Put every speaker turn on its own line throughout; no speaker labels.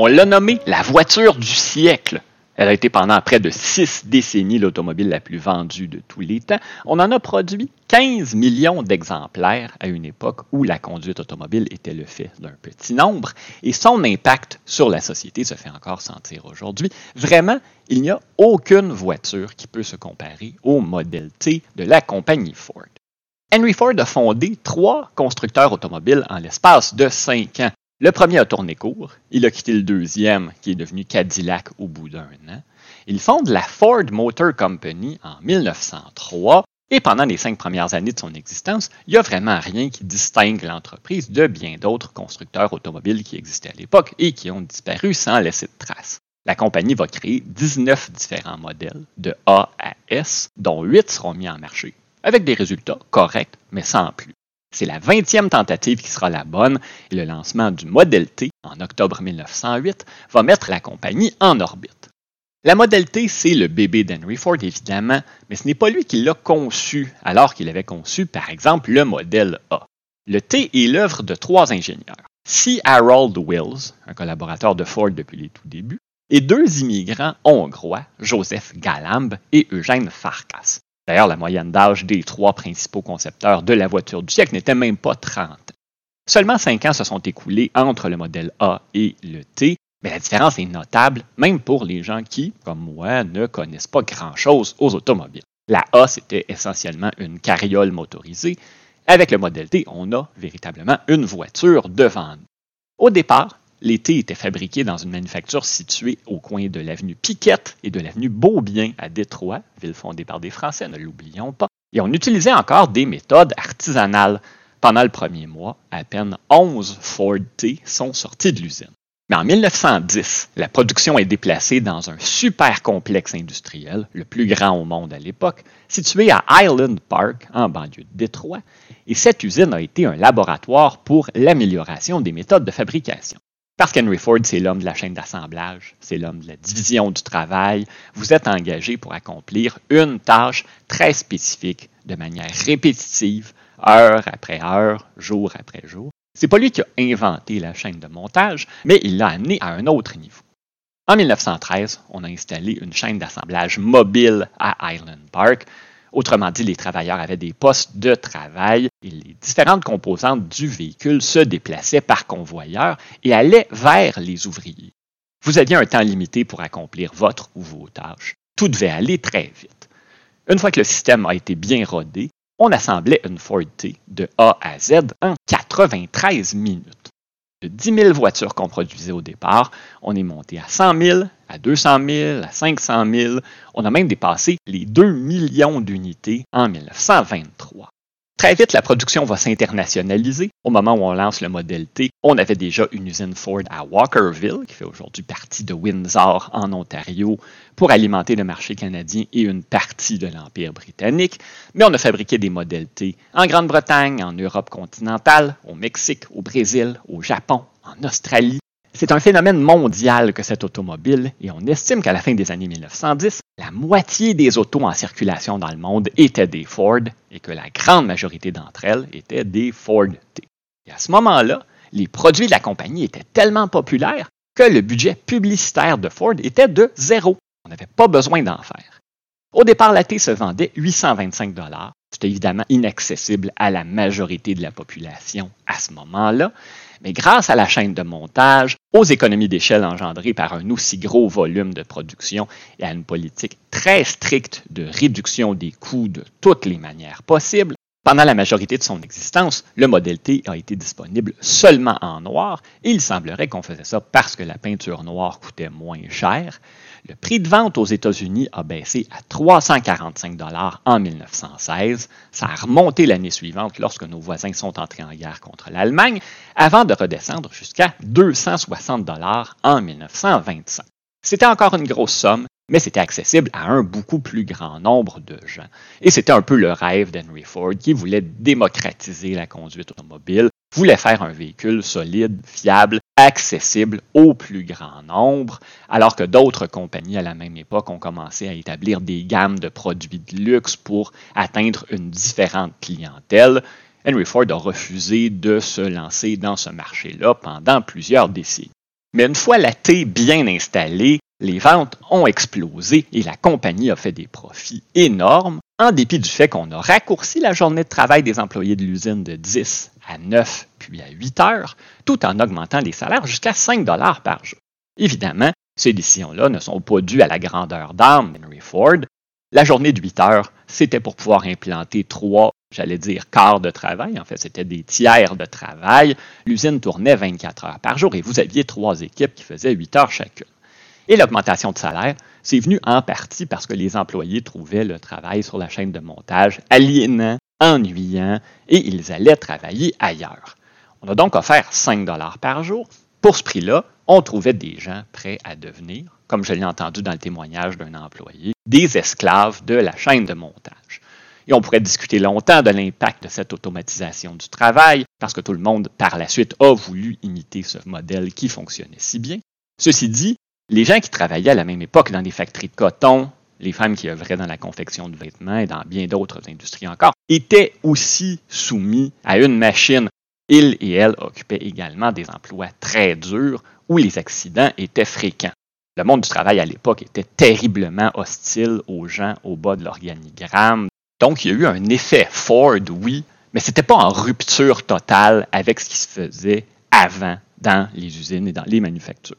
On l'a nommée la voiture du siècle. Elle a été pendant près de six décennies l'automobile la plus vendue de tous les temps. On en a produit 15 millions d'exemplaires à une époque où la conduite automobile était le fait d'un petit nombre et son impact sur la société se fait encore sentir aujourd'hui. Vraiment, il n'y a aucune voiture qui peut se comparer au modèle T de la compagnie Ford. Henry Ford a fondé trois constructeurs automobiles en l'espace de cinq ans. Le premier a tourné court, il a quitté le deuxième, qui est devenu Cadillac au bout d'un an. Il fonde la Ford Motor Company en 1903 et pendant les cinq premières années de son existence, il n'y a vraiment rien qui distingue l'entreprise de bien d'autres constructeurs automobiles qui existaient à l'époque et qui ont disparu sans laisser de traces. La compagnie va créer 19 différents modèles de A à S, dont 8 seront mis en marché, avec des résultats corrects, mais sans plus. C'est la 20e tentative qui sera la bonne et le lancement du Model T en octobre 1908 va mettre la compagnie en orbite. La Model T, c'est le bébé d'Henry Ford, évidemment, mais ce n'est pas lui qui l'a conçu, alors qu'il avait conçu, par exemple, le modèle A. Le T est l'œuvre de trois ingénieurs. C. Harold Wills, un collaborateur de Ford depuis les tout débuts, et deux immigrants hongrois, Joseph Galamb et Eugène Farkas. D'ailleurs, la moyenne d'âge des trois principaux concepteurs de la voiture du siècle n'était même pas 30 Seulement cinq ans se sont écoulés entre le modèle A et le T, mais la différence est notable, même pour les gens qui, comme moi, ne connaissent pas grand-chose aux automobiles. La A, c'était essentiellement une carriole motorisée. Avec le modèle T, on a véritablement une voiture devant nous. Au départ, les T étaient fabriqués dans une manufacture située au coin de l'avenue Piquette et de l'avenue Beaubien à Détroit, ville fondée par des Français, ne l'oublions pas. Et on utilisait encore des méthodes artisanales. Pendant le premier mois, à peine 11 Ford T sont sortis de l'usine. Mais en 1910, la production est déplacée dans un super complexe industriel, le plus grand au monde à l'époque, situé à Island Park, en banlieue de Détroit, et cette usine a été un laboratoire pour l'amélioration des méthodes de fabrication. Parce qu'Henry Ford, c'est l'homme de la chaîne d'assemblage, c'est l'homme de la division du travail. Vous êtes engagé pour accomplir une tâche très spécifique, de manière répétitive, heure après heure, jour après jour. C'est pas lui qui a inventé la chaîne de montage, mais il l'a amené à un autre niveau. En 1913, on a installé une chaîne d'assemblage mobile à Island Park Autrement dit, les travailleurs avaient des postes de travail et les différentes composantes du véhicule se déplaçaient par convoyeur et allaient vers les ouvriers. Vous aviez un temps limité pour accomplir votre ou vos tâches. Tout devait aller très vite. Une fois que le système a été bien rodé, on assemblait une Ford T de A à Z en 93 minutes. De 10 000 voitures qu'on produisait au départ, on est monté à 100 000, à 200 000, à 500 000. On a même dépassé les 2 millions d'unités en 1923. Très vite, la production va s'internationaliser. Au moment où on lance le modèle T, on avait déjà une usine Ford à Walkerville, qui fait aujourd'hui partie de Windsor en Ontario, pour alimenter le marché canadien et une partie de l'Empire britannique. Mais on a fabriqué des modèles T en Grande-Bretagne, en Europe continentale, au Mexique, au Brésil, au Japon, en Australie, c'est un phénomène mondial que cette automobile et on estime qu'à la fin des années 1910, la moitié des autos en circulation dans le monde étaient des Ford et que la grande majorité d'entre elles étaient des Ford T. Et à ce moment-là, les produits de la compagnie étaient tellement populaires que le budget publicitaire de Ford était de zéro. On n'avait pas besoin d'en faire. Au départ, la T se vendait 825 Évidemment inaccessible à la majorité de la population à ce moment-là, mais grâce à la chaîne de montage, aux économies d'échelle engendrées par un aussi gros volume de production et à une politique très stricte de réduction des coûts de toutes les manières possibles, pendant la majorité de son existence, le modèle T a été disponible seulement en noir et il semblerait qu'on faisait ça parce que la peinture noire coûtait moins cher. Le prix de vente aux États-Unis a baissé à 345 dollars en 1916. Ça a remonté l'année suivante lorsque nos voisins sont entrés en guerre contre l'Allemagne, avant de redescendre jusqu'à 260 dollars en 1925. C'était encore une grosse somme, mais c'était accessible à un beaucoup plus grand nombre de gens. Et c'était un peu le rêve d'Henry Ford qui voulait démocratiser la conduite automobile, voulait faire un véhicule solide, fiable, accessible au plus grand nombre, alors que d'autres compagnies à la même époque ont commencé à établir des gammes de produits de luxe pour atteindre une différente clientèle. Henry Ford a refusé de se lancer dans ce marché-là pendant plusieurs décennies. Mais une fois la T bien installée, les ventes ont explosé et la compagnie a fait des profits énormes, en dépit du fait qu'on a raccourci la journée de travail des employés de l'usine de 10 à 9 puis à 8 heures, tout en augmentant les salaires jusqu'à 5 dollars par jour. Évidemment, ces décisions-là ne sont pas dues à la grandeur d'âme d'Henry Ford. La journée de 8 heures, c'était pour pouvoir implanter trois, j'allais dire, quarts de travail. En fait, c'était des tiers de travail. L'usine tournait 24 heures par jour et vous aviez trois équipes qui faisaient 8 heures chacune. Et l'augmentation de salaire, c'est venu en partie parce que les employés trouvaient le travail sur la chaîne de montage aliénant, ennuyant, et ils allaient travailler ailleurs. On a donc offert 5 dollars par jour. Pour ce prix-là, on trouvait des gens prêts à devenir, comme je l'ai entendu dans le témoignage d'un employé, des esclaves de la chaîne de montage. Et on pourrait discuter longtemps de l'impact de cette automatisation du travail, parce que tout le monde, par la suite, a voulu imiter ce modèle qui fonctionnait si bien. Ceci dit, les gens qui travaillaient à la même époque dans des factories de coton, les femmes qui œuvraient dans la confection de vêtements et dans bien d'autres industries encore, étaient aussi soumis à une machine. Ils et elles occupaient également des emplois très durs où les accidents étaient fréquents. Le monde du travail à l'époque était terriblement hostile aux gens au bas de l'organigramme. Donc, il y a eu un effet Ford, oui, mais ce n'était pas en rupture totale avec ce qui se faisait avant dans les usines et dans les manufactures.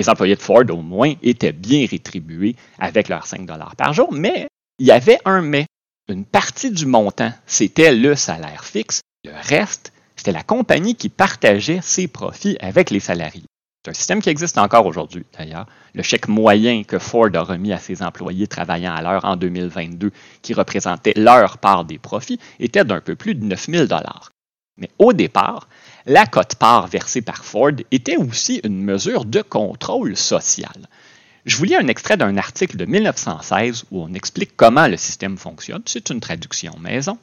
Les employés de Ford, au moins, étaient bien rétribués avec leurs 5 dollars par jour, mais il y avait un mais. Une partie du montant, c'était le salaire fixe. Le reste, c'était la compagnie qui partageait ses profits avec les salariés. C'est un système qui existe encore aujourd'hui, d'ailleurs. Le chèque moyen que Ford a remis à ses employés travaillant à l'heure en 2022, qui représentait leur part des profits, était d'un peu plus de 9 000 Mais au départ, la cote-part versée par Ford était aussi une mesure de contrôle social. Je vous lis un extrait d'un article de 1916 où on explique comment le système fonctionne. C'est une traduction maison.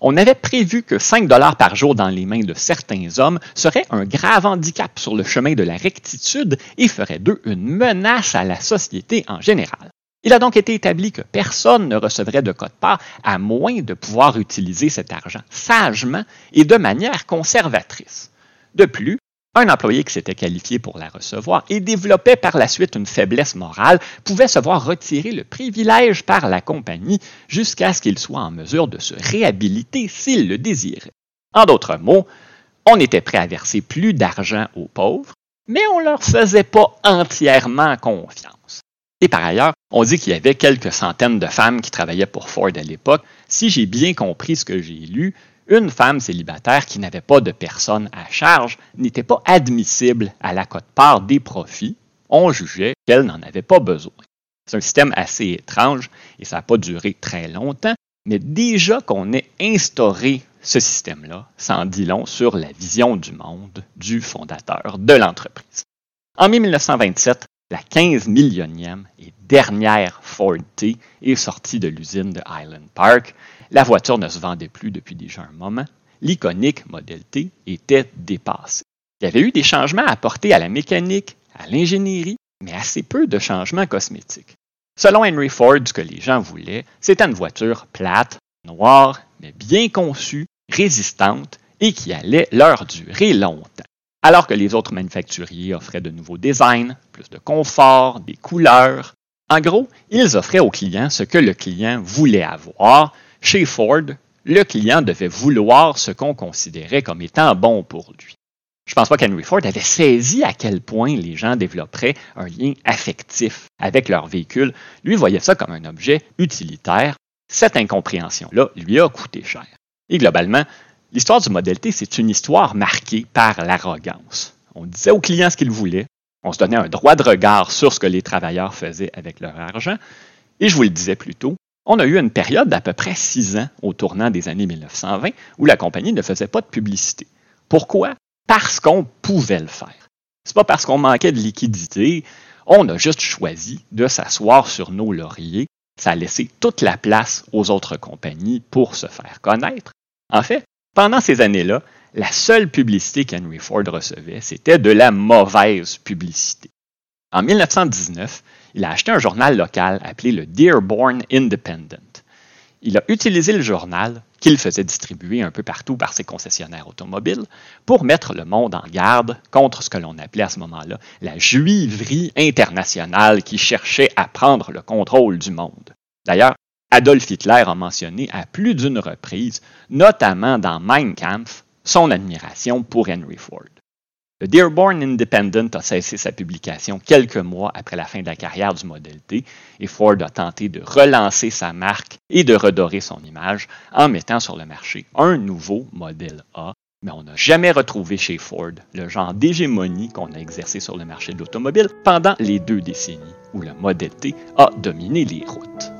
On avait prévu que 5 dollars par jour dans les mains de certains hommes serait un grave handicap sur le chemin de la rectitude et ferait d'eux une menace à la société en général. Il a donc été établi que personne ne recevrait de code-part à moins de pouvoir utiliser cet argent sagement et de manière conservatrice. De plus, un employé qui s'était qualifié pour la recevoir et développait par la suite une faiblesse morale pouvait se voir retirer le privilège par la compagnie jusqu'à ce qu'il soit en mesure de se réhabiliter s'il le désirait. En d'autres mots, on était prêt à verser plus d'argent aux pauvres, mais on ne leur faisait pas entièrement confiance. Et par ailleurs, on dit qu'il y avait quelques centaines de femmes qui travaillaient pour Ford à l'époque. Si j'ai bien compris ce que j'ai lu, une femme célibataire qui n'avait pas de personne à charge n'était pas admissible à la cote-part des profits. On jugeait qu'elle n'en avait pas besoin. C'est un système assez étrange et ça n'a pas duré très longtemps, mais déjà qu'on ait instauré ce système-là, ça en dit long sur la vision du monde du fondateur de l'entreprise. En 1927, la 15 millionième et dernière Ford T est sortie de l'usine de Highland Park. La voiture ne se vendait plus depuis déjà un moment. L'iconique Model T était dépassée. Il y avait eu des changements apportés à la mécanique, à l'ingénierie, mais assez peu de changements cosmétiques. Selon Henry Ford, ce que les gens voulaient, c'était une voiture plate, noire, mais bien conçue, résistante et qui allait leur durer longtemps alors que les autres manufacturiers offraient de nouveaux designs, plus de confort, des couleurs. En gros, ils offraient au client ce que le client voulait avoir. Chez Ford, le client devait vouloir ce qu'on considérait comme étant bon pour lui. Je ne pense pas qu'Henry Ford avait saisi à quel point les gens développeraient un lien affectif avec leur véhicule. Lui voyait ça comme un objet utilitaire. Cette incompréhension-là lui a coûté cher. Et globalement, L'histoire du modèle T, c'est une histoire marquée par l'arrogance. On disait aux clients ce qu'ils voulaient, on se donnait un droit de regard sur ce que les travailleurs faisaient avec leur argent, et je vous le disais plus tôt, on a eu une période d'à peu près six ans au tournant des années 1920 où la compagnie ne faisait pas de publicité. Pourquoi? Parce qu'on pouvait le faire. C'est pas parce qu'on manquait de liquidité, on a juste choisi de s'asseoir sur nos lauriers. Ça a laissé toute la place aux autres compagnies pour se faire connaître. En fait, pendant ces années-là, la seule publicité qu'Henry Ford recevait, c'était de la mauvaise publicité. En 1919, il a acheté un journal local appelé le Dearborn Independent. il a utilisé le journal qu'il faisait distribuer un peu partout par ses concessionnaires automobiles pour mettre le monde en garde contre ce que l'on appelait à ce moment-là la juiverie internationale qui cherchait à prendre le contrôle du monde. D'ailleurs, Adolf Hitler a mentionné à plus d'une reprise, notamment dans Mein Kampf, son admiration pour Henry Ford. Le Dearborn Independent a cessé sa publication quelques mois après la fin de la carrière du Model T et Ford a tenté de relancer sa marque et de redorer son image en mettant sur le marché un nouveau Model A. Mais on n'a jamais retrouvé chez Ford le genre d'hégémonie qu'on a exercé sur le marché de l'automobile pendant les deux décennies où le Model T a dominé les routes.